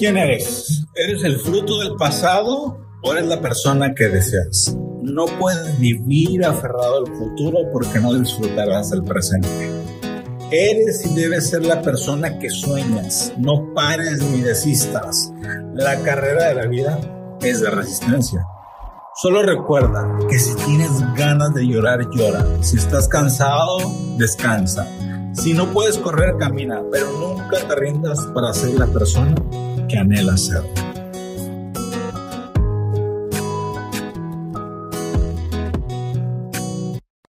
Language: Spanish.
quién eres. ¿Eres el fruto del pasado o eres la persona que deseas? No puedes vivir aferrado al futuro porque no disfrutarás del presente. Eres y debes ser la persona que sueñas. No pares ni desistas. La carrera de la vida es de resistencia. Solo recuerda que si tienes ganas de llorar, llora. Si estás cansado, descansa. Si no puedes correr, camina, pero nunca te rindas para ser la persona que anhela ser.